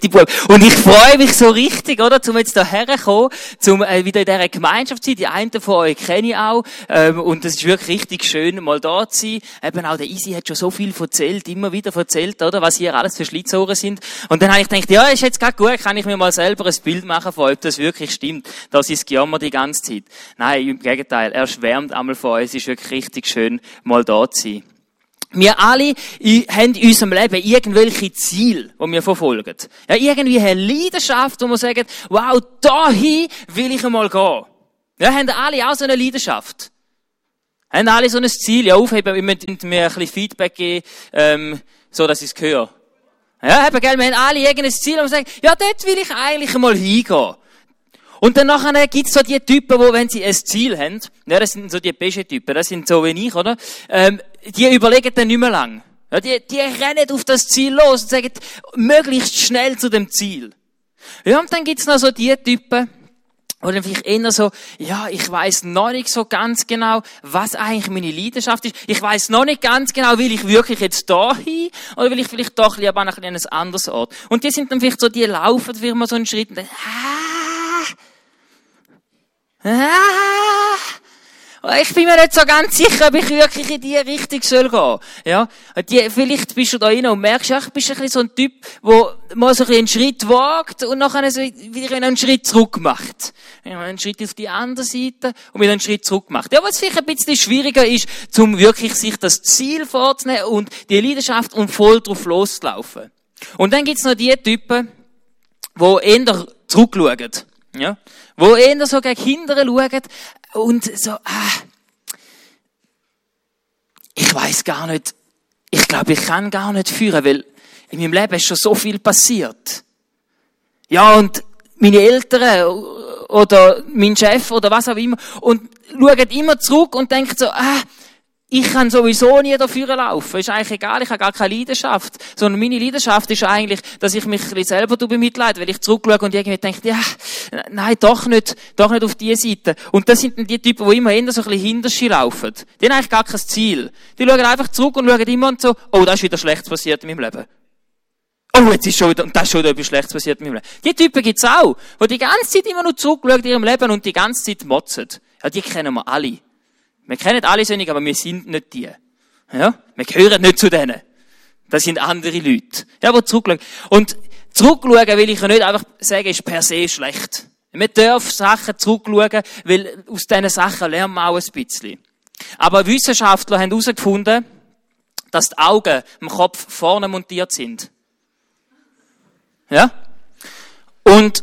Und ich freue mich so richtig, oder, zum jetzt hierher kommen, zum äh, wieder in dieser Gemeinschaft zu sein. Die einen von euch kenne ich auch. Ähm, und es ist wirklich richtig schön, mal da zu sein. Eben auch der Easy hat schon so viel erzählt, immer wieder erzählt, oder, was hier alles für Schlitzohren sind. Und dann habe ich gedacht, ja, ist jetzt gerade gut, kann ich mir mal selber ein Bild machen von ob das wirklich stimmt. Das ist Gejammer die ganze Zeit. Nein, im Gegenteil, er schwärmt einmal von uns. Es ist wirklich richtig schön, mal da zu sein. Wir alle haben in unserem Leben irgendwelche Ziele, die wir verfolgen. Ja, irgendwie eine Leidenschaft, wo wir sagen, wow, dahin will ich einmal gehen. Ja, haben alle auch so eine Leidenschaft? Haben alle so ein Ziel? Ja, aufheben, wir müssen mir ein bisschen Feedback geben, ähm, so dass ich es höre. Ja, eben, gell, wir haben alle irgendein Ziel, und wir sagen, ja, dort will ich eigentlich einmal hingehen. Und dann nachher gibt's so die Typen, wo, wenn sie ein Ziel haben, ja, das sind so die besten Typen, das sind so wie ich, oder? Ähm, die überlegen dann nicht mehr lang. Ja, die, die rennen auf das Ziel los und sagen, möglichst schnell zu dem Ziel. Ja, und dann gibt's noch so die Typen, oder vielleicht eher so, ja, ich weiß noch nicht so ganz genau, was eigentlich meine Leidenschaft ist. Ich weiß noch nicht ganz genau, will ich wirklich jetzt da hin oder will ich vielleicht doch lieber an ein anderes Ort. Und die sind dann vielleicht so, die laufen für mal so einen Schritt und dann, ah, ich bin mir nicht so ganz sicher, ob ich wirklich in die Richtung soll gehen. Ja. Die, vielleicht bist du da rein und merkst, ja, ich bist ein bisschen so ein Typ, der mal so ein einen Schritt wagt und nachher so wieder einen Schritt zurück macht. Ja, einen Schritt auf die andere Seite und wieder einen Schritt zurück macht. Ja, was vielleicht ein bisschen schwieriger ist, zum wirklich sich das Ziel vorzunehmen und die Leidenschaft und voll drauf loszulaufen. Und dann gibt's noch die Typen, die eher zurückschauen. Ja? Wo eher so gegen Kinder schauen und so, ah, ich weiß gar nicht, ich glaube, ich kann gar nicht führen, weil in meinem Leben ist schon so viel passiert. Ja, und meine Eltern oder mein Chef oder was auch immer und schauen immer zurück und denken so, ah, ich kann sowieso nie dafür laufen. Ist eigentlich egal, ich habe gar keine Leidenschaft. Sondern meine Leidenschaft ist eigentlich, dass ich mich ein selber bemitleide, weil ich zurückschaue und irgendwie denke, ja, nein, doch nicht, doch nicht auf diese Seite. Und das sind dann die Typen, die immer eher so ein bisschen hinterschi laufen. Die haben eigentlich gar kein Ziel. Die schauen einfach zurück und schauen immer und so, oh, da ist wieder Schlechtes passiert in meinem Leben. Oh, jetzt ist schon wieder, und das ist schon wieder etwas Schlechtes passiert in meinem Leben. Die Typen gibt's auch, die die ganze Zeit immer nur zurückschauen in ihrem Leben und die ganze Zeit motzen. Ja, die kennen wir alle. Wir kennen alle solche, aber wir sind nicht die. Ja? Wir gehören nicht zu denen. Das sind andere Leute. Ja, die zurückschauen. Und zurückschauen will ich ja nicht einfach sagen, ist per se schlecht. Wir dürfen Sachen zurückschauen, weil aus diesen Sachen lernen wir auch ein bisschen. Aber Wissenschaftler haben herausgefunden, dass die Augen im Kopf vorne montiert sind. Ja? Und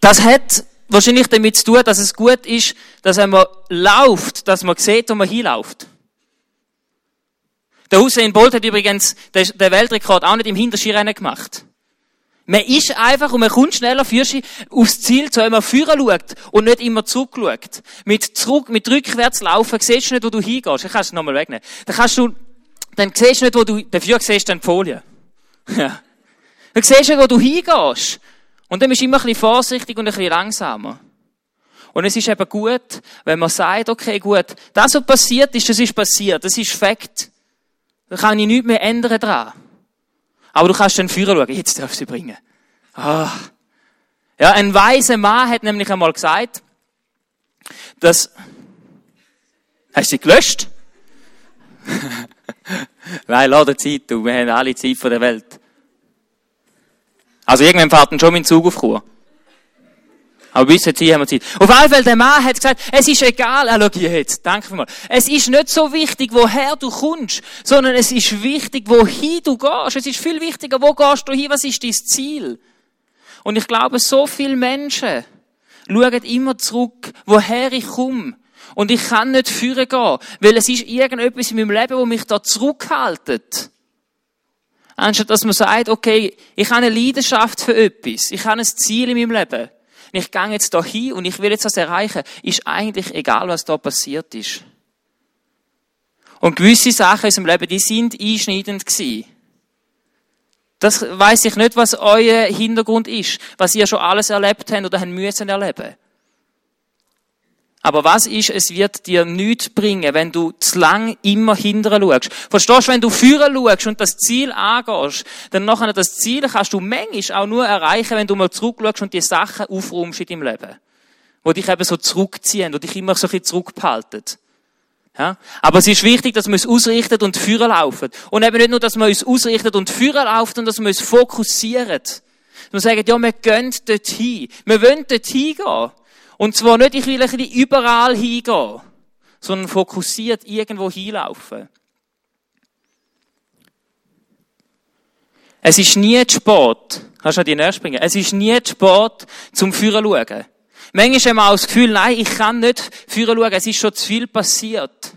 das hat wahrscheinlich damit zu tun, dass es gut ist, dass wenn man läuft, dass man sieht, wo man hinläuft. Der Hussein Bolt hat übrigens den Weltrekord auch nicht im Hinterskirennen gemacht. Man ist einfach und man kommt schneller für aufs Ziel, so wenn man führen schaut und nicht immer zurückschaut. Mit zurück, mit rückwärts laufen, siehst du nicht, wo du hingehst. Ich kann es nochmal wegnehmen. Dann kannst du, dann siehst du nicht, wo du, dafür siehst du dann die Folie. Ja. Dann siehst du wo du hingehst. Und dann bist du immer ein bisschen vorsichtig und ein bisschen langsamer. Und es ist eben gut, wenn man sagt, okay, gut, das, was passiert ist, das ist passiert, das ist Fakt. Da kann ich nichts mehr ändern dran. Aber du kannst dann Führer schauen, jetzt darfst du sie bringen. Ah. Ja, ein weiser Mann hat nämlich einmal gesagt, dass, hast du sie gelöscht? Nein, lade Zeit, du, wir haben alle Zeit von der Welt. Also irgendwann fährt dann schon mein Zug auf Chur. Aber bis jetzt haben wir Zeit. Auf jeden Fall, der Mann hat gesagt, es ist egal, ah, schau jetzt, danke mal. Es ist nicht so wichtig, woher du kommst, sondern es ist wichtig, wohin du gehst. Es ist viel wichtiger, wo gehst du hin, was ist dein Ziel? Und ich glaube, so viele Menschen schauen immer zurück, woher ich komme. Und ich kann nicht führen gehen, weil es ist irgendetwas in meinem Leben, wo mich da zurückhaltet. Anstatt dass man sagt, okay, ich habe eine Leidenschaft für etwas, ich habe ein Ziel in meinem Leben. Und ich gehe jetzt da hin und ich will jetzt das erreichen, ist eigentlich egal, was da passiert ist. Und gewisse Sachen in unserem Leben, die sind einschneidend gewesen. Das weiß ich nicht, was euer Hintergrund ist, was ihr schon alles erlebt habt oder müssen erleben. Aber was ist, es wird dir nichts bringen, wenn du zu lang immer hinterher schaust. Verstehst du, wenn du führen schaust und das Ziel angehst, dann nachher das Ziel kannst du manchmal auch nur erreichen, wenn du mal zurückschaust und die Sachen aufräumst in deinem Leben. Wo dich eben so zurückziehen, wo dich immer so ein bisschen zurückbehalten. Ja? Aber es ist wichtig, dass wir uns ausrichten und führen laufen. Und eben nicht nur, dass wir uns ausrichten und führen laufen, sondern dass wir uns fokussieren. Wir sagen, ja, wir gehen dorthin. Wir wollen dorthin gehen. Und zwar nicht, ich will ein bisschen überall hingehen, sondern fokussiert irgendwo hinlaufen. Es ist nie zu spät. Kannst du an die näher springen? Es ist nie zu spät, zum Führen schauen. Manchmal haben wir auch das Gefühl, nein, ich kann nicht Führen schauen, es ist schon zu viel passiert.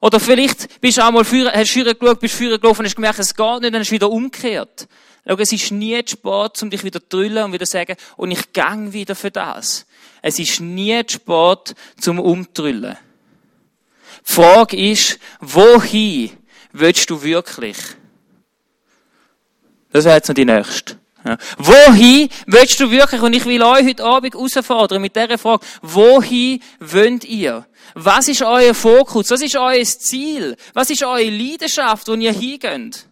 Oder vielleicht bist du auch mal Führer, hast Führer geschaut, bist Führer gelaufen hast gemerkt, es geht nicht, dann hast du wieder umgekehrt. Schau, es ist nie zu spät, um dich wieder zu drüllen und wieder zu sagen, und ich gang wieder für das. Es ist nie zu spät, zum umtrüllen. Die Frage ist, wohin willst du wirklich? Das wäre jetzt noch die nächste. Ja. Wohin willst du wirklich? Und ich will euch heute Abend herausfordern mit dieser Frage. Wohin wollt ihr? Was ist euer Fokus? Was ist euer Ziel? Was ist eure Leidenschaft, wo ihr hingeht?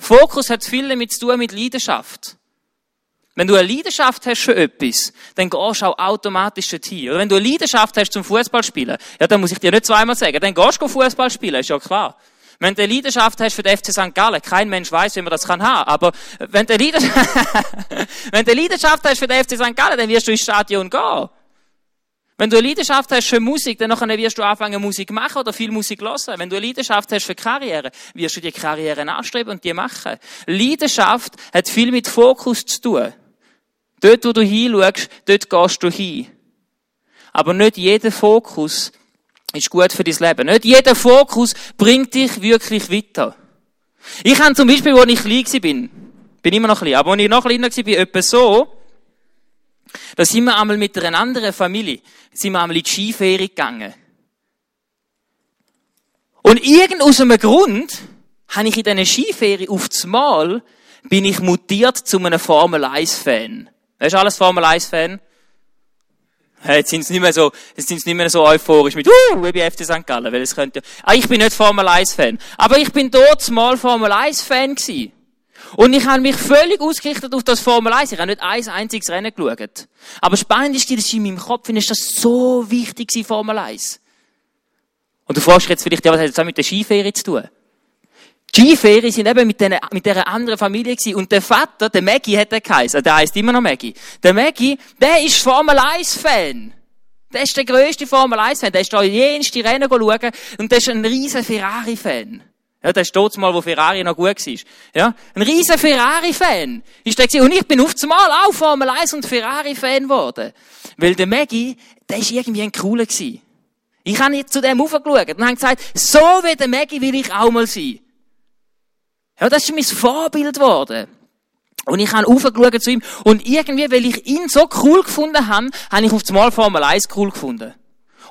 Fokus hat viel damit zu tun mit Leidenschaft. Wenn du eine Leidenschaft hast für etwas, dann gehst du auch automatisch dorthin. Oder wenn du eine Leidenschaft hast zum Fußballspielen, ja, dann muss ich dir nicht zweimal sagen, dann gehst du Fußball spielen, ist ja klar. Wenn du eine Leidenschaft hast für den FC St. Gallen, kein Mensch weiß, wie man das kann haben, aber wenn du Leidenschaft, wenn du Leidenschaft hast für den FC St. Gallen, dann wirst du ins Stadion gehen. Wenn du eine Leidenschaft hast für Musik, dann wirst du anfangen, Musik machen oder viel Musik hören. Wenn du eine Leidenschaft hast für Karriere, wirst du die Karriere anstreben und die machen. Leidenschaft hat viel mit Fokus zu tun. Dort, wo du hinschaust, dort gehst du hin. Aber nicht jeder Fokus ist gut für dein Leben. Nicht jeder Fokus bringt dich wirklich weiter. Ich habe zum Beispiel, als ich klein bin, bin immer noch klein, aber als ich noch kleiner war, etwa so, da sind wir einmal mit einer anderen Familie, sind wir einmal in die Skiferie gegangen. Und irgend aus einem Grund habe ich in diesen Skiferie auf das Mal bin ich mutiert zu einem Formel 1 Fan. Weißt du alles Formel 1 Fan? Jetzt sind sie nicht mehr so, jetzt sind sie nicht mehr so euphorisch mit, uh, ich bin FC St. Gallen, weil es könnte, ah, ich bin nicht Formel 1 Fan. Aber ich bin dort mal Formel 1 Fan gewesen. Und ich habe mich völlig ausgerichtet auf das Formel 1. Ich habe nicht ein einziges Rennen geschaut. Aber spannend ist, dass in meinem Kopf ist das so wichtig gewesen, Formel 1. Und du fragst jetzt vielleicht, ja, was hat das mit der Skiferie zu tun? Die Skiferien sind eben mit, den, mit dieser anderen Familie gewesen. Und der Vater, der Maggie hat er geheißen. Der heißt immer noch Maggie. Der Maggie, der ist Formel 1 Fan. Der ist der grösste Formel 1 Fan. Der ist da jenste Rennen schauen. Und der ist ein riesen Ferrari Fan. Ja, der ist mal, wo Ferrari noch gut war. Ja, ein riesen Ferrari-Fan ist der. Und ich bin auf einmal auch Formel 1 und Ferrari-Fan geworden. Weil der Maggie, der ist irgendwie ein cooler gewesen. Ich habe jetzt zu dem aufgeschaut und habe gesagt, so wie der Maggie will ich auch mal sein. Ja, das ist mein Vorbild geworden. Und ich habe aufgeschaut zu ihm. Und irgendwie, weil ich ihn so cool gefunden habe, habe ich auf einmal Formel 1 cool gefunden.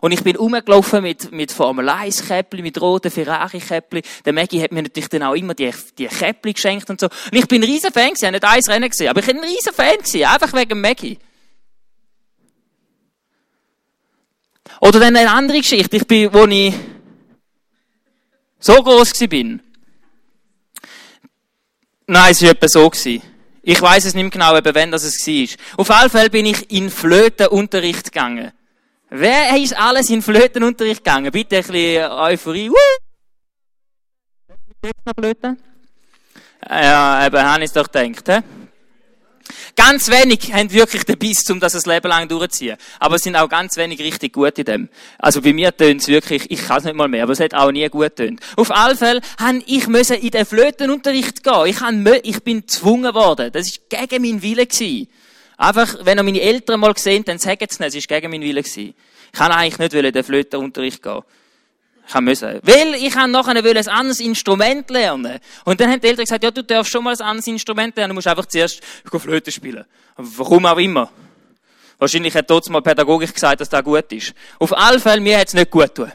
Und ich bin rumgelaufen mit, mit Formel 1 Käppli, mit roten Ferrari Käppli. Der Maggie hat mir natürlich dann auch immer die, die Käppli geschenkt und so. Und ich bin ein riesen Fan gewesen, ich habe nicht eins Rennen gesehen, aber ich bin ein riesen Fan gewesen, einfach wegen Maggie. Oder dann eine andere Geschichte, ich bin, wo ich so groß gewesen bin. Nein, es war etwa so gewesen. Ich weiß es nicht mehr genau, eben, wann das es war. Auf jeden Fall bin ich in Flötenunterricht gegangen. Wer ist alles in Flötenunterricht gegangen? Bitte ein bisschen Euphorie. Woo! Jetzt noch Flöten? Ja, eben, habe ich es doch gedacht. He? Ganz wenig haben wirklich den Biss, um das ein Leben lang durchzuziehen. Aber es sind auch ganz wenig richtig gut in dem. Also bei mir tönt es wirklich, ich kann es nicht mal mehr, aber es hat auch nie gut tönt. Auf alle Fälle han ich müssen in den Flötenunterricht gehen. Ich, han, ich bin gezwungen worden. Das ist gegen meinen Willen gewesen. Einfach, wenn ihr meine Eltern mal gesehen dann sagen sie nicht, es war gegen meinen Willen. Ich kann eigentlich nicht in den Flötenunterricht gehen. Ich müssen. Weil ich nachher ein anderes Instrument lernen. Und dann haben die Eltern gesagt, ja, du darfst schon mal ein anderes Instrument lernen, du musst einfach zuerst Flöte spielen. Warum auch immer. Wahrscheinlich hat dort mal Pädagogik gesagt, dass das gut ist. Auf alle Fälle, mir hat es nicht gut getan.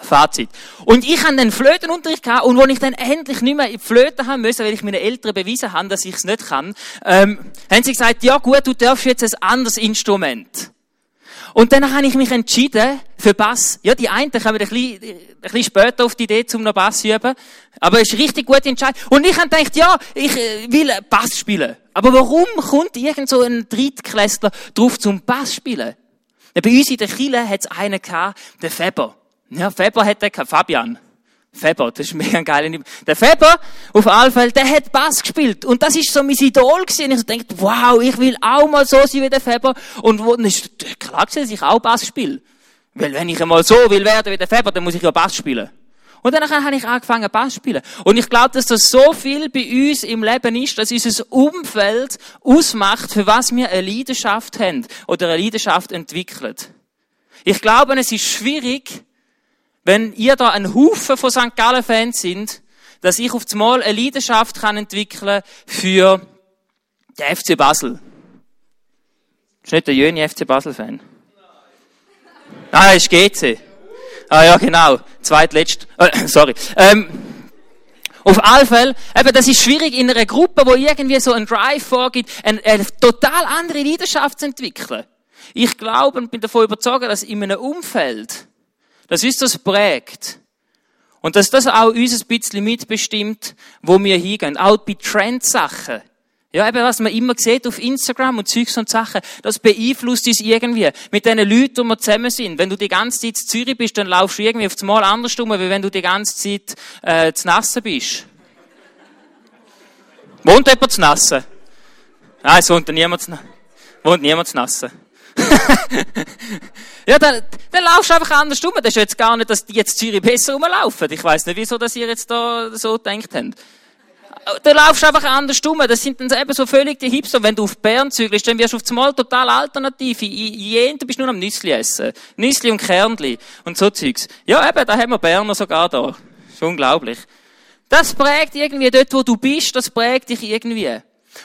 Fazit. Und ich hatte den Flötenunterricht gehabt, und als ich dann endlich nicht mehr in die Flöte haben müssen, weil ich meinen Eltern bewiesen habe, dass ich es nicht kann, ähm, haben sie gesagt, ja gut, du darfst jetzt ein anderes Instrument. Und dann habe ich mich entschieden für Bass. Ja, die einen kommen ein bisschen, ein bisschen später auf die Idee, zum noch Bass zu üben. Aber es ist richtig gute Entscheidung. Und ich habe gedacht, ja, ich äh, will Bass spielen. Aber warum kommt irgend so ein Drittklässler drauf zum Bass spielen? Bei uns in der Kille hat es einen gehabt, der Feber. Ja, Feber den gehabt, Fabian. Feber, das ist mega geil. Der Feber, auf alle Fälle, der hat Bass gespielt. Und das ist so mein Idol gewesen. Ich so dachte, wow, ich will auch mal so sein wie der Feber. Und wo, dann ist klar gewesen, dass ich auch Bass spiele. Weil wenn ich einmal so will werden wie der Feber, dann muss ich ja Bass spielen. Und dann habe ich angefangen, Bass zu spielen. Und ich glaube, dass das so viel bei uns im Leben ist, dass unser Umfeld ausmacht, für was wir eine Leidenschaft haben oder eine Leidenschaft entwickelt. Ich glaube, es ist schwierig, wenn ihr da ein Haufen von St. Gallen-Fans sind, dass ich auf einmal eine Leidenschaft kann entwickeln für den FC Basel. Ist nicht der Jöni FC Basel-Fan? Ah, ist GC. Ah ja, genau. Zweitletzt. Äh, sorry. Ähm, auf alle Fälle, eben, das ist schwierig in einer Gruppe, wo irgendwie so ein Drive vorgibt, eine, eine total andere Leidenschaft zu entwickeln. Ich glaube und bin davon überzeugt, dass in einem Umfeld, dass uns das prägt. Und dass das auch uns ein bisschen mitbestimmt, wo wir hingehen. Auch bei Trendsachen. Ja, eben, was man immer sieht auf Instagram und Zeugs und Sachen, das beeinflusst uns irgendwie. Mit den Leuten, die wir zusammen sind. Wenn du die ganze Zeit in Zürich bist, dann laufst du irgendwie auf das Mal anders rum, wie wenn du die ganze Zeit, äh, zu Nassen bist. Wohnt jemand zu Nassen? Nein, es wohnt niemand zu, wohnt niemand zu Nassen. Ja, dann, dann laufst du einfach anders rum. Das ist jetzt gar nicht, dass die jetzt Zürich besser rumlaufen. Ich weiß nicht, wieso, dass ihr jetzt da so gedacht habt. Da laufst du einfach anders rum. Das sind dann eben so völlig die Hipster. Wenn du auf Bern zügelst, dann wirst du auf einmal total alternativ. Jeden, du bist nur am Nüssli essen. Nüssli und Kernli und so Zeugs. Ja, eben, da haben wir Berner sogar da. Ist unglaublich. Das prägt irgendwie dort, wo du bist, das prägt dich irgendwie.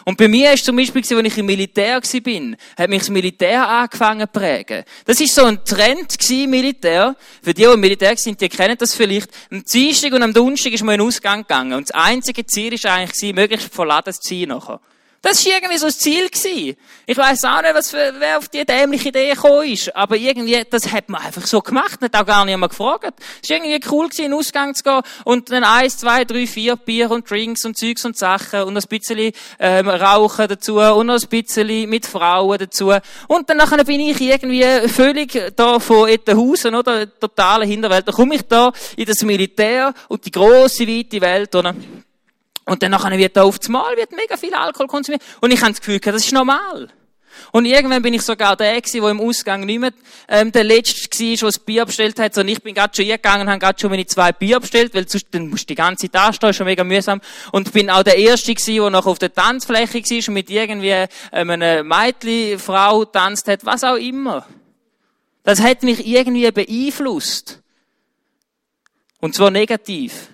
Und bei mir ist zum Beispiel, als ich im Militär war, hat mich das Militär angefangen zu prägen. Das ist so ein Trend im Militär. Für die, die im Militär sind, die kennen das vielleicht. Am Dienstag und am Donnerstag ist man in den Ausgang gegangen. Und das einzige Ziel war eigentlich, möglichst verladen zu ziehen nachher. Das war irgendwie so das Ziel. Gewesen. Ich weiss auch nicht, was für, wer auf die dämliche Idee gekommen ist. Aber irgendwie, das hat man einfach so gemacht. Nicht auch gar niemand gefragt. Es war irgendwie cool gewesen, in den Ausgang zu gehen und dann eins, zwei, drei, vier Bier und Drinks und Zeugs und Sachen und ein bisschen, ähm, Rauchen dazu und noch ein bisschen mit Frauen dazu. Und dann nachher bin ich irgendwie völlig da von Ettenhausen, oder? Totale Hinterwelt. Dann komme ich da in das Militär und die grosse, weite Welt, oder? Und dann nachher wird da auf das Mal wird mega viel Alkohol konsumiert. Und ich habe das Gefühl, das ist normal. Und irgendwann bin ich sogar der gewesen, der im Ausgang nicht mehr, ähm, der Letzte war, der das Bier bestellt hat. Und ich bin gerade schon eingegangen und habe gerade schon meine zwei Bier bestellt, weil sonst, dann musst du die ganze Zeit anstehen, ist schon mega mühsam. Und bin auch der Erste gewesen, der noch auf der Tanzfläche war und mit irgendwie ähm, einer Mädchen, Frau tanzt hat, was auch immer. Das hat mich irgendwie beeinflusst. Und zwar negativ.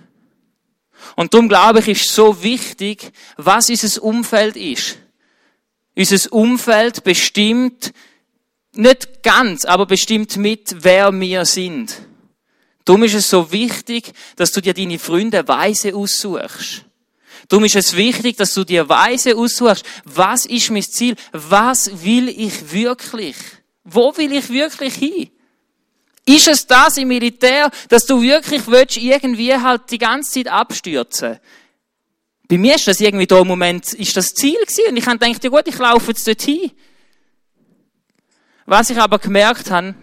Und darum glaube ich, ist so wichtig, was unser Umfeld ist. Unser Umfeld bestimmt nicht ganz, aber bestimmt mit, wer wir sind. Darum ist es so wichtig, dass du dir deine Freunde weise aussuchst. Darum ist es wichtig, dass du dir weise aussuchst. Was ist mein Ziel? Was will ich wirklich? Wo will ich wirklich hin? Ist es das im Militär, dass du wirklich willst, irgendwie halt die ganze Zeit abstürzen? Bei mir ist das irgendwie da im Moment, ist das Ziel gewesen. Und ich habe gedacht, ja gut, ich laufe jetzt dorthin. Was ich aber gemerkt habe,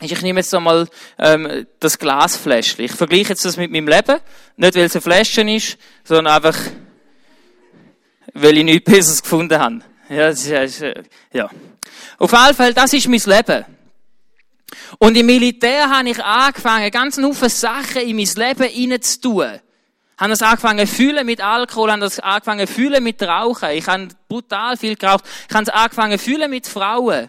ist, ich nehme jetzt einmal ähm, das Glasfläschchen. Ich vergleiche jetzt das mit meinem Leben. Nicht, weil es ein Fläschchen ist, sondern einfach, weil ich nichts Besseres gefunden habe. Ja, das ist, äh, ja. Auf jeden Fall, das ist mein Leben. Und im Militär habe ich angefangen, ganz Haufen Sachen in mein Leben hineinzutun. Haben das angefangen fühlen mit Alkohol, haben das angefangen fühlen mit Rauchen. Ich habe brutal viel geraucht. Ich habe es angefangen fühlen mit Frauen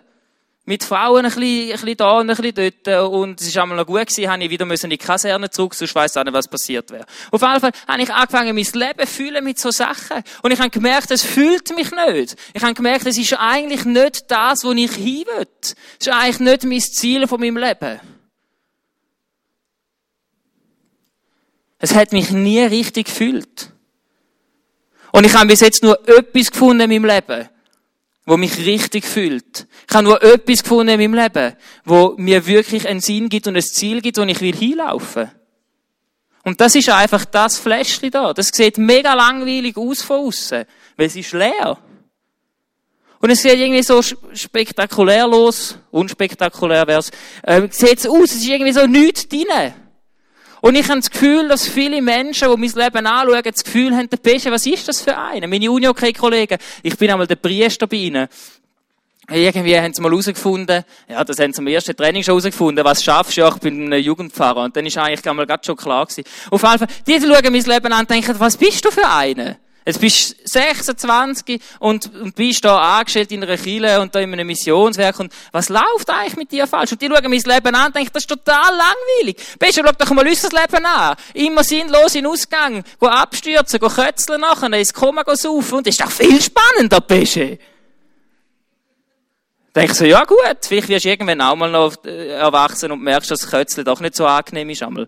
mit Frauen ein bisschen, ein bisschen da und ein bisschen dort. Und es ist einmal noch gut gewesen, habe ich wieder in die Kaserne zurück, sonst weiss auch nicht, was passiert wäre. Auf jeden Fall habe ich angefangen, mein Leben zu fühlen mit so Sachen. Und ich habe gemerkt, es fühlt mich nicht. Ich habe gemerkt, es ist eigentlich nicht das, wo ich hin will. Es ist eigentlich nicht mein Ziel von meinem Leben. Es hat mich nie richtig gefühlt. Und ich habe bis jetzt nur etwas gefunden in meinem Leben wo mich richtig fühlt. Ich habe nur etwas gefunden in meinem Leben, wo mir wirklich einen Sinn gibt und ein Ziel gibt, wo ich will hinlaufen. Und das ist einfach das Fläschchen da. Das sieht mega langweilig aus von außen, weil es ist leer. Und es sieht irgendwie so spektakulär los, unspektakulär wär's, äh, sieht's aus, es ist irgendwie so nichts drin. Und ich habe das Gefühl, dass viele Menschen, die mein Leben anschauen, das Gefühl haben, der Pesche, was ist das für einer? Meine Uni-OK-Kollegen, ich bin einmal der Priester bei ihnen. Irgendwie haben sie mal herausgefunden, ja, das haben sie im ersten Training schon herausgefunden, was schaffst du? Ja, ich bin ein Jugendpfarrer. Und dann ist eigentlich einmal gerade schon klar gewesen. Auf jeden Fall, die schauen mein Leben an und denken, was bist du für einer? Jetzt bist du 26 und, und bist da angestellt in einer Kirche und da in einem Missionswerk und was läuft eigentlich mit dir falsch? Und die schauen mein Leben an und denken, das ist total langweilig. Besser schau doch mal unser Leben an. Immer sinnlos in Ausgang, go abstürzen, go kötzeln nachher, ins Koma go saufen und das ist doch viel spannender, Pesche. Denke so, ja gut, vielleicht wirst du irgendwann auch mal noch äh, erwachsen und merkst, dass das Kötzeln doch nicht so angenehm ist einmal.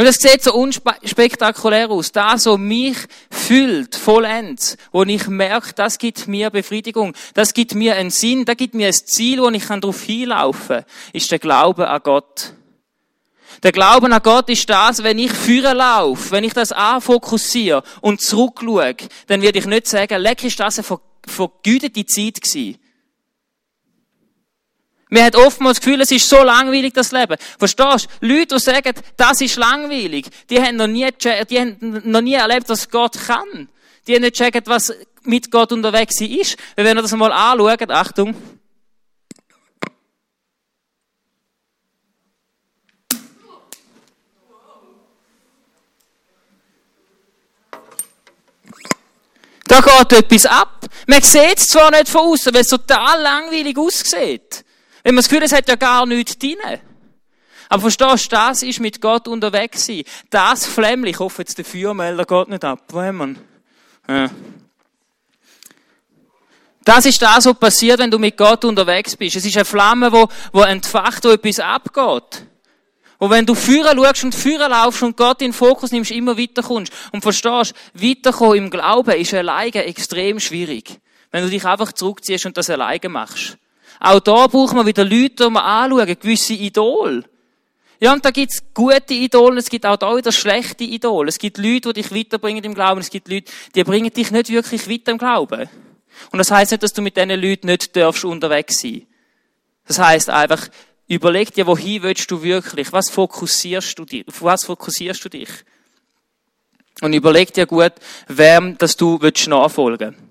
Und es sieht so unspektakulär aus. Das, was mich füllt, vollends, wo ich merke, das gibt mir Befriedigung, das gibt mir einen Sinn, das gibt mir ein Ziel, wo ich darauf hinlaufen kann, ist der Glaube an Gott. Der Glaube an Gott ist das, wenn ich führen laufe, wenn ich das anfokussiere und zurückschaue, dann werde ich nicht sagen, leck ist das eine vergütete Zeit gewesen. Man hat oftmals das Gefühl, es ist so langweilig, das Leben. Verstehst du? Leute, die sagen, das ist langweilig, die haben noch nie, die haben noch nie erlebt, was Gott kann. Die haben nicht gecheckt, was mit Gott unterwegs ist. Weil wenn wir das mal anschauen, Achtung. Da geht etwas ab. Man sieht es zwar nicht von außen, weil es total langweilig aussieht. Wenn man das Gefühl hat, es hat ja gar nichts drin. Aber verstehst du, das ist mit Gott unterwegs sein. Das Flämmchen, ich hoffe jetzt der Feuermelder geht nicht ab. Wo haben wir ja. Das ist das, was passiert, wenn du mit Gott unterwegs bist. Es ist eine Flamme, wo, wo entfacht, wo etwas abgeht. Und wenn du führen schaust und führen laufst und Gott in den Fokus nimmst, immer weiter kommst und verstehst, weiterkommen im Glauben ist alleine extrem schwierig. Wenn du dich einfach zurückziehst und das alleine machst. Auch da braucht man wieder Leute, die man anschauen, gewisse Idole. Ja, und da gibt's gute Idole, es gibt auch da wieder schlechte Idole. Es gibt Leute, die dich weiterbringen im Glauben, es gibt Leute, die bringen dich nicht wirklich weiter im Glauben. Und das heißt nicht, dass du mit diesen Leuten nicht darfst unterwegs sein. Das heißt einfach, überleg dir, wohin willst du wirklich? Was fokussierst du dich? Auf was fokussierst du dich? Und überleg dir gut, wem, dass du willst nachfolgen willst.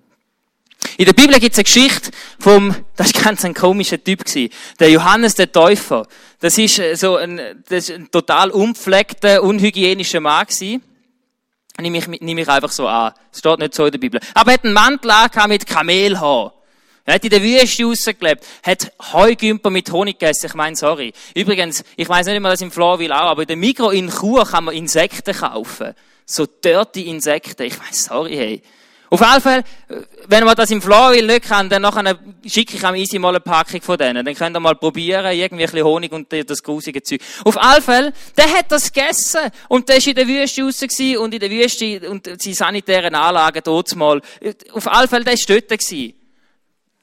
In der Bibel gibt es eine Geschichte vom, das war ganz ein komischer Typ gewesen, der Johannes der Täufer. Das ist äh, so ein, das ist ein total unpflegter, unhygienischer Mann gewesen. Nehme ich, nehme ich einfach so an. Das steht nicht so in der Bibel. Aber er hat einen Mantel mit Kamelhaar. Er hat in der Wüste rausgelebt, hat Heugümper mit Honig gegessen. Ich meine, sorry. Übrigens, ich weiß nicht immer, dass im Florville auch, aber in der Mikro in Chur kann man Insekten kaufen. So dirty Insekten. Ich meine, sorry, hey. Auf jeden Fall, wenn man das im Floril nicht kann, dann nachher schicke ich am Easy mal eine Packung von denen. Dann könnt ihr mal probieren, irgendwie ein bisschen Honig und das grusige Zeug. Auf jeden Fall, der hat das gegessen. Und der ist in der Wüste raus gewesen und in der Wüste und die sanitären Anlagen dort mal. Auf jeden Fall, der ist dort gewesen.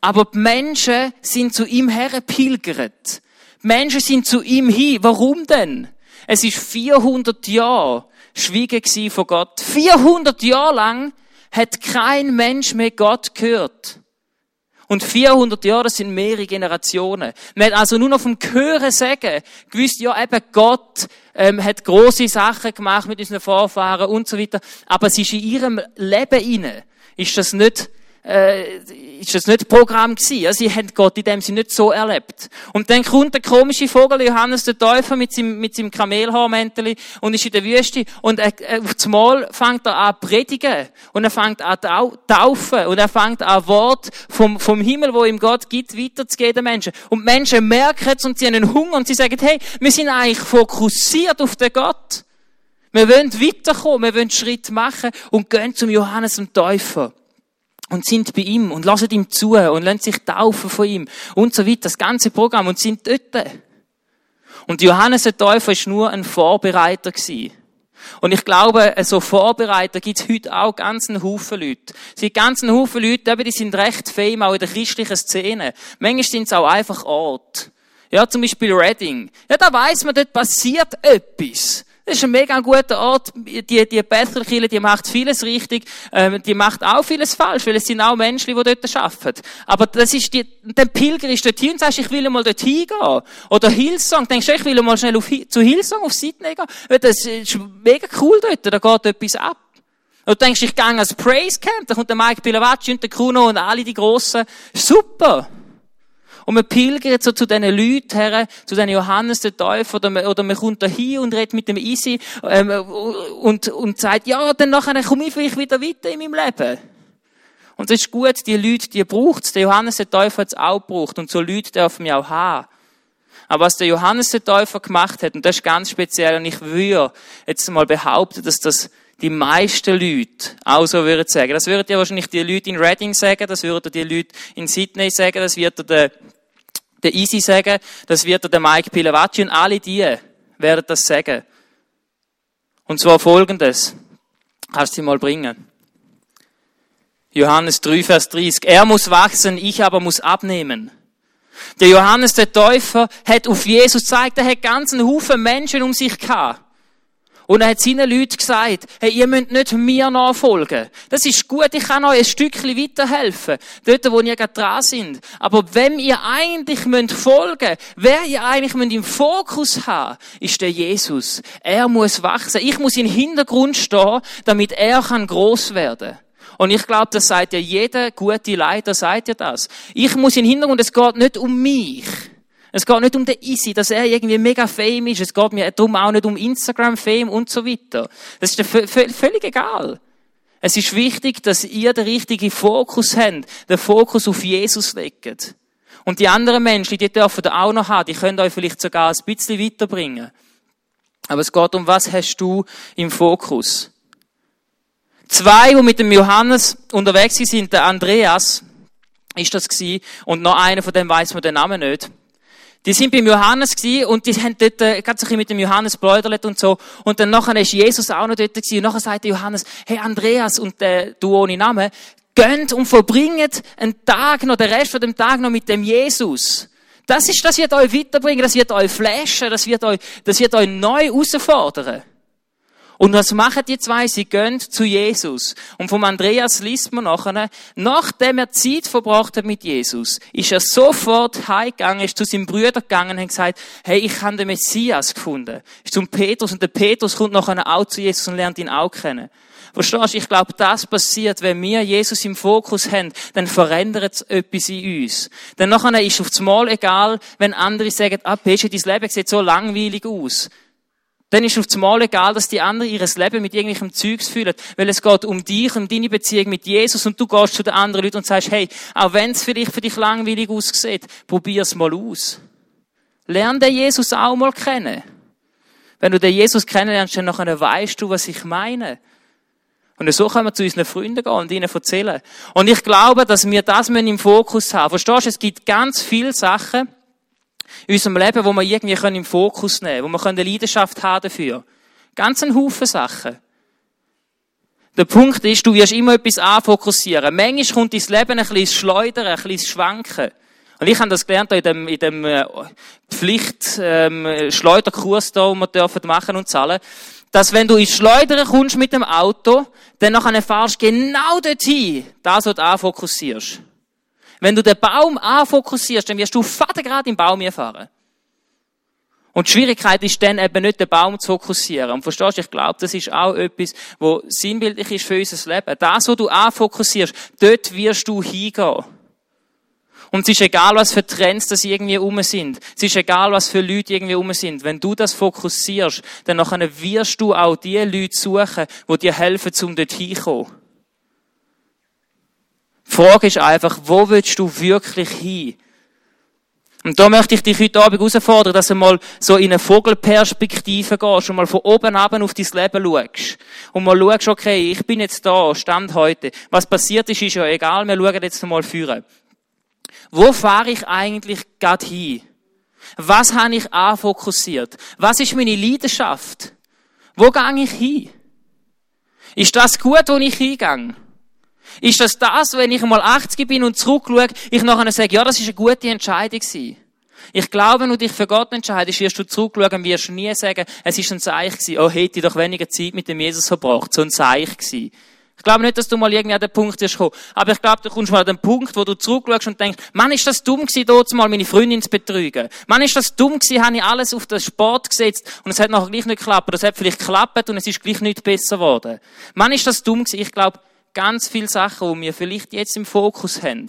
Aber die Menschen sind zu ihm hergepilgert. Die Menschen sind zu ihm hin. Warum denn? Es ist 400 Jahre Schwiegen von Gott. 400 Jahre lang hat kein Mensch mehr Gott gehört. Und 400 Jahre, das sind mehrere Generationen. Man hat also nur noch vom Hören sagen gewusst, ja eben Gott ähm, hat große Sachen gemacht mit unseren Vorfahren und so weiter. Aber es ist in ihrem Leben inne, ist das nicht äh, ist das nicht Programm gewesen. Ja? Sie haben Gott in dem Sinne nicht so erlebt. Und dann kommt der komische Vogel Johannes der Täufer mit seinem, mit seinem Kamelhaarmäntel und ist in der Wüste und er, er, auf das Mal fängt er an predigen und er fängt an taufen und er fängt an Wort vom, vom Himmel, wo ihm Gott gibt, weiterzugeben den Menschen. Und die Menschen merken es und sie haben einen Hunger und sie sagen, hey, wir sind eigentlich fokussiert auf den Gott. Wir wollen weiterkommen, wir wollen Schritt machen und gehen zum Johannes dem Täufer und sind bei ihm und lassen ihm zu und lassen sich taufen von ihm und so weiter, das ganze Programm und sind dort. Und Johannes der Täufer ist nur ein Vorbereiter gewesen. Und ich glaube, so Vorbereiter gibt es heute auch ganz einen Haufen Leute. Es gibt ganz einen Haufen Leute, die sind recht fame, auch in der christlichen Szene. Manchmal sind es auch einfach Orte. Ja, zum Beispiel Reading. Ja, da weiß man, dort passiert etwas. Das ist ein mega guter Ort. Die, die Bethelkirche, die macht vieles richtig, ähm, die macht auch vieles falsch, weil es sind auch Menschen, die dort arbeiten. Aber das ist die, dann Pilger ist dorthin und sagst, ich will mal dort hingehen. Oder Hillsong, denkst du, ich will mal schnell auf, zu Hillsong auf Sydney gehen. Das ist mega cool dort, da geht etwas ab. Und du denkst, ich gehe als Praise Camp, da kommt der Mike Pilavacci und der Kuno und alle die Grossen. Super. Und man pilgert so zu diesen Leuten her, zu diesen Johannes der Täufer, oder man, oder man kommt da hin und redet mit dem Easy, ähm, und, und sagt, ja, dann nachher komme ich vielleicht wieder weiter in meinem Leben. Und das ist gut, die Leute, die braucht's. Der Johannes der Täufer hat's auch gebraucht. Und so Leute dürfen wir auch haben. Aber was der Johannes der Täufer gemacht hat, und das ist ganz speziell, und ich würde jetzt mal behaupten, dass das die meisten Leute auch so würden sagen. Das würden ja wahrscheinlich die Leute in Reading sagen, das würden die Leute in Sydney sagen, das wird der der Easy sagen, das wird der Mike Pilavacci und alle die werden das sagen. Und zwar folgendes. Kannst du mal bringen. Johannes 3, Vers 30. Er muss wachsen, ich aber muss abnehmen. Der Johannes der Täufer hat auf Jesus gezeigt, er hat ganzen Haufen Menschen um sich gehabt. Und er hat seinen Leuten gesagt, hey, ihr müsst nicht mir nachfolgen. Das ist gut, ich kann euch ein Stückchen weiterhelfen. Dort, wo ihr gerade dran sind. Aber wenn ihr eigentlich müsst folgen, wer ihr eigentlich müsst im Fokus haben, ist der Jesus. Er muss wachsen. Ich muss im Hintergrund stehen, damit er kann groß werden. Und ich glaube, das sagt ja jeder gute Leiter, sagt ja das. Ich muss im Hintergrund, es geht nicht um mich. Es geht nicht um den Easy, dass er irgendwie mega fame ist. Es geht mir darum auch nicht um Instagram-Fame und so weiter. Das ist völlig egal. Es ist wichtig, dass ihr den richtigen Fokus habt, den Fokus auf Jesus legt. Und die anderen Menschen, die dürfen da auch noch haben, die können euch vielleicht sogar ein bisschen weiterbringen. Aber es geht um, was hast du im Fokus? Zwei, die mit dem Johannes unterwegs sind, der Andreas, ist das gewesen, und noch einer von dem weiß man den Namen nicht. Die sind beim Johannes gewesen und die haben dort äh, ganz ein bisschen mit dem Johannes bläudert und so. Und dann nachher ist Jesus auch noch dort gewesen. Und nachher sagt der Johannes, hey Andreas und äh, du ohne Namen, gönnt und verbringt einen Tag noch, den Rest von dem Tag noch mit dem Jesus. Das ist, das wird euch weiterbringen, das wird euch flashen, das wird euch, das wird euch neu herausfordern. Und was machen die zwei? Sie gehen zu Jesus. Und vom Andreas liest man nachher, nachdem er Zeit verbracht hat mit Jesus, ist er sofort heimgegangen, ist zu seinem Brüder gegangen und gesagt, hey, ich habe den Messias gefunden. Ist zum Petrus und der Petrus kommt nachher auch zu Jesus und lernt ihn auch kennen. Verstehst du? Ich glaube, das passiert, wenn wir Jesus im Fokus haben, dann verändert es etwas in uns. Dann nachher ist auf das Mal egal, wenn andere sagen, ah, Pesche, dein Leben sieht so langweilig aus. Dann ist auf Mal egal, dass die anderen ihres Leben mit irgendwelchem Zeugs fühlen, weil es geht um dich, um deine Beziehung mit Jesus und du gehst zu den anderen Leuten und sagst, hey, auch wenn es vielleicht für dich langweilig aussieht, probier es mal aus. Lern den Jesus auch mal kennen. Wenn du den Jesus kennenlernst, dann nachher weißt du, was ich meine. Und so können wir zu unseren Freunden gehen und ihnen erzählen. Und ich glaube, dass wir das im Fokus haben. Verstehst du, es gibt ganz viele Sachen, in unserem Leben, wo wir irgendwie im Fokus nehmen können, wo wir eine Leidenschaft haben dafür. Ganz ein Haufen Sachen. Der Punkt ist, du wirst immer etwas anfokussieren. Manchmal kommt dein Leben ein bisschen schleudern, ein bisschen schwanken. Und ich habe das gelernt in dem, in dem äh, Pflicht ähm, da, den wir dürfen machen und zahlen, dass wenn du ins Schleudern kommst mit dem Auto, dann nachher fahrst du genau dorthin, das, was du anfokussierst. Wenn du den Baum anfokussierst, dann wirst du gerade im Baum fahren. Und die Schwierigkeit ist dann eben nicht, den Baum zu fokussieren. Und verstehst du, ich glaube, das ist auch etwas, wo sinnbildlich ist für unser Leben. Das, was du anfokussierst, dort wirst du hingehen. Und es ist egal, was für Trends das irgendwie um sind. Es ist egal, was für Leute irgendwie um sind. Wenn du das fokussierst, dann wirst du auch die Leute suchen, die dir helfen, um dort hinzukommen. Die Frage ist einfach, wo willst du wirklich hin? Und da möchte ich dich heute Abend herausfordern, dass du mal so in eine Vogelperspektive gehst und mal von oben ab auf dein Leben schaust. Und mal schaust, okay, ich bin jetzt da, Stand heute. Was passiert ist, ist ja egal, wir schauen jetzt mal führen. Wo fahre ich eigentlich gerade hin? Was habe ich anfokussiert? Was ist meine Leidenschaft? Wo gehe ich hin? Ist das gut, wo ich hingehe? Ist das das, wenn ich einmal 80 bin und zurückschaue, ich nachher sage, ja, das ist eine gute Entscheidung gewesen? Ich glaube, wenn du dich für Gott entscheidest, wirst du zurückschauen und wirst nie sagen, es ist ein Zeichen gewesen, oh, hätte ich doch weniger Zeit mit dem Jesus verbracht. So ein Zeichen gewesen. Ich glaube nicht, dass du mal irgendwie an den Punkt wirst kommen. Aber ich glaube, du kommst mal an den Punkt, wo du zurückschaust und denkst, Mann, ist das dumm gewesen, dort mal meine Freundin zu betrügen. Mann, ist das dumm gewesen, habe ich alles auf den Sport gesetzt und es hat nachher gleich nicht geklappt. Oder es hat vielleicht geklappt und es ist gleich nicht besser geworden. Mann, ist das dumm gewesen. Ich glaube, ganz viele Sachen, die wir vielleicht jetzt im Fokus haben,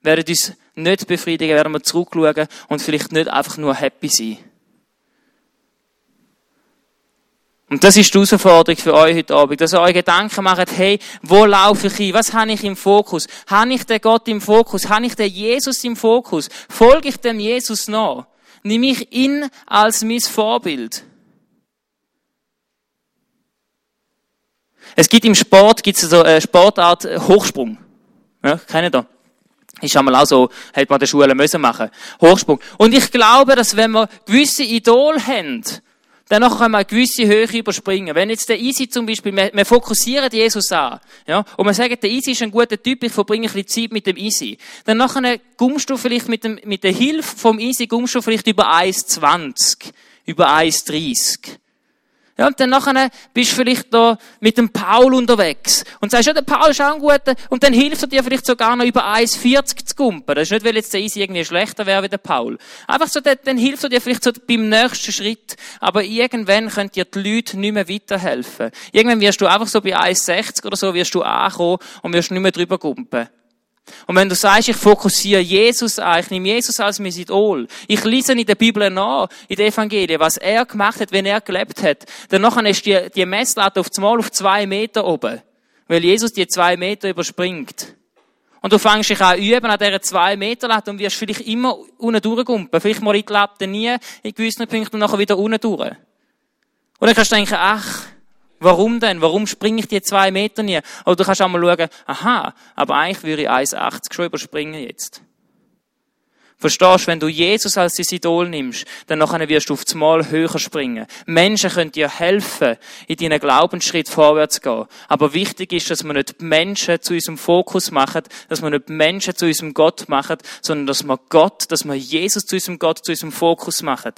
werden uns nicht befriedigen, werden wir zurückschauen und vielleicht nicht einfach nur happy sein. Und das ist die Herausforderung für euch heute Abend, dass ihr euch Gedanken macht, hey, wo laufe ich hin? Was habe ich im Fokus? Habe ich den Gott im Fokus? Habe ich den Jesus im Fokus? Folge ich dem Jesus nach? Nimm ich ihn als mein Vorbild? Es gibt im Sport, gibt es so eine Sportart Hochsprung. Ja, kennt ihr? Ist einmal auch so, hätte man in der Schule müssen machen. Hochsprung. Und ich glaube, dass wenn wir gewisse Idole haben, dann können wir gewisse Höhe überspringen. Wenn jetzt der Easy zum Beispiel, wir, wir fokussieren Jesus an, ja, und wir sagen, der Easy ist ein guter Typ, ich verbringe ein bisschen Zeit mit dem Easy. Dann nachher kommst du vielleicht mit dem, mit der Hilfe vom Easy kommst du vielleicht über 1,20, über 1,30. Ja, und dann nachher bist du vielleicht da mit dem Paul unterwegs und sagst, ja, der Paul ist auch ein guter, und dann hilft er dir vielleicht sogar noch über 1,40 zu kumpen. Das ist nicht, weil jetzt der Easy irgendwie schlechter wäre wie der Paul. Einfach so, dann hilft er dir vielleicht so beim nächsten Schritt. Aber irgendwann können dir die Leute nicht mehr weiterhelfen. Irgendwann wirst du einfach so bei 1,60 oder so wirst du ankommen und wirst nicht mehr drüber kumpen. Und wenn du sagst, ich fokussiere Jesus an, ich nehme Jesus als mein Idol, ich lese in der Bibel nach, in der Evangelien, was er gemacht hat, wenn er gelebt hat, dann nachher ist die, die Messlatte auf einmal auf zwei Meter oben, weil Jesus die zwei Meter überspringt. Und du fängst dich an üben an dieser zwei Meter Latte und wirst vielleicht immer unten durchgumpen. Vielleicht mal in die Latte nie, in gewissen Punkten und nachher wieder unten durch. Und dann kannst du denken, ach, Warum denn? Warum springe ich die zwei Meter nie? Oder du kannst auch mal schauen, aha, aber eigentlich würde ich 1,80 schon überspringen jetzt. Verstehst du, wenn du Jesus als dein Idol nimmst, dann nachher wirst du aufs Mal höher springen. Menschen können dir helfen, in deinen Glaubensschritt vorwärts zu gehen. Aber wichtig ist, dass wir nicht Menschen zu unserem Fokus machen, dass wir nicht Menschen zu unserem Gott machen, sondern dass wir Gott, dass wir Jesus zu unserem Gott, zu unserem Fokus machen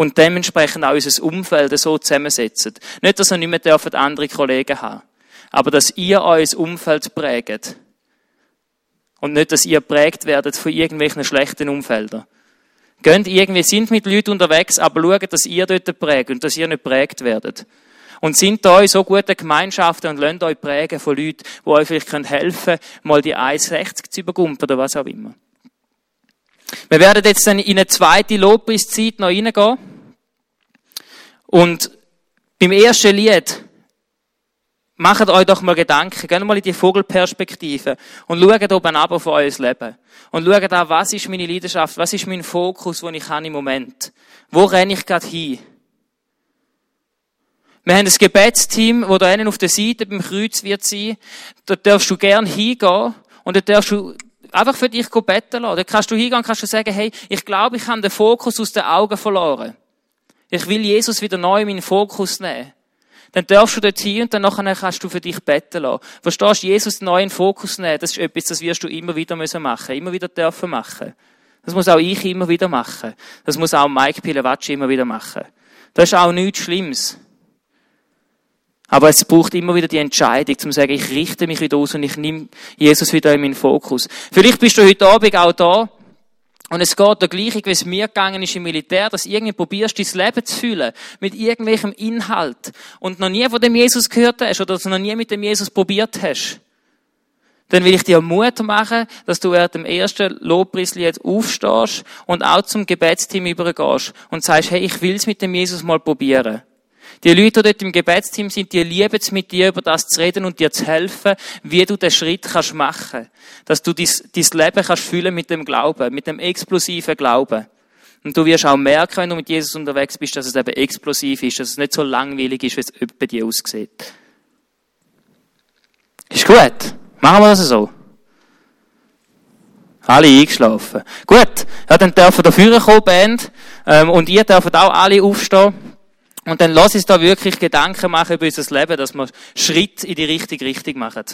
und dementsprechend auch unser Umfeld so zusammensetzen. Nicht, dass ihr nicht mehr dürft andere Kollegen haben, aber dass ihr euer Umfeld prägt. Und nicht, dass ihr prägt werdet von irgendwelchen schlechten Umfeldern. Geht irgendwie, sind mit Leuten unterwegs, aber schaut, dass ihr dort prägt und dass ihr nicht prägt werdet. Und sind da so gute Gemeinschaften und lasst euch prägen von Leuten, die euch vielleicht helfen können, mal die 1,60 zu übergumpen oder was auch immer. Wir werden jetzt dann in eine zweite Lobpreiszeit noch reingehen. Und beim ersten Lied, macht euch doch mal Gedanken, geht mal in die Vogelperspektive und schaut oben ab auf euer Leben. Und schaut an, was ist meine Leidenschaft, was ist mein Fokus, den ich habe im Moment. Wo renne ich gerade hin? Wir haben ein Gebetsteam, wo da auf der Seite beim Kreuz wird sein. Da darfst du gern hingehen und da darfst du einfach für dich beten lassen. Da kannst du hingehen und kannst du sagen, hey, ich glaube, ich habe den Fokus aus den Augen verloren. Ich will Jesus wieder neu in meinen Fokus nehmen. Dann darfst du dort hin und dann nachher kannst du für dich beten lassen. Verstehst du, Jesus neu in den Fokus nehmen, das ist etwas, das wirst du immer wieder müssen machen, immer wieder dürfen machen. Das muss auch ich immer wieder machen. Das muss auch Mike Pilewatsch immer wieder machen. Das ist auch nichts Schlimmes. Aber es braucht immer wieder die Entscheidung, zum zu sagen, ich richte mich wieder aus und ich nehme Jesus wieder in meinen Fokus. Vielleicht bist du heute Abend auch da und es geht der gleiche, wie es mir gegangen ist im Militär, dass du irgendwie probierst, dein Leben zu füllen mit irgendwelchem Inhalt und noch nie von dem Jesus gehört hast oder dass du noch nie mit dem Jesus probiert hast. Dann will ich dir Mut machen, dass du während dem ersten Lobpreislied aufstehst und auch zum Gebetsteam übergehst und sagst, hey, ich will es mit dem Jesus mal probieren. Die Leute, die dort im Gebetsteam sind, die lieben es mit dir über das zu reden und dir zu helfen, wie du den Schritt kannst machen. Dass du dein, dein Leben kannst füllen mit dem Glauben, mit dem explosiven Glauben. Und du wirst auch merken, wenn du mit Jesus unterwegs bist, dass es eben explosiv ist, dass es nicht so langweilig ist, wie es bei dir aussieht. Ist gut. Machen wir das so. Alle eingeschlafen. Gut. Ja, dann dürfen da vorne kommen, Band. Ähm, und ihr dürft auch alle aufstehen. Und dann lass uns da wirklich Gedanken machen über unser Leben, dass wir Schritt in die richtige Richtung machen.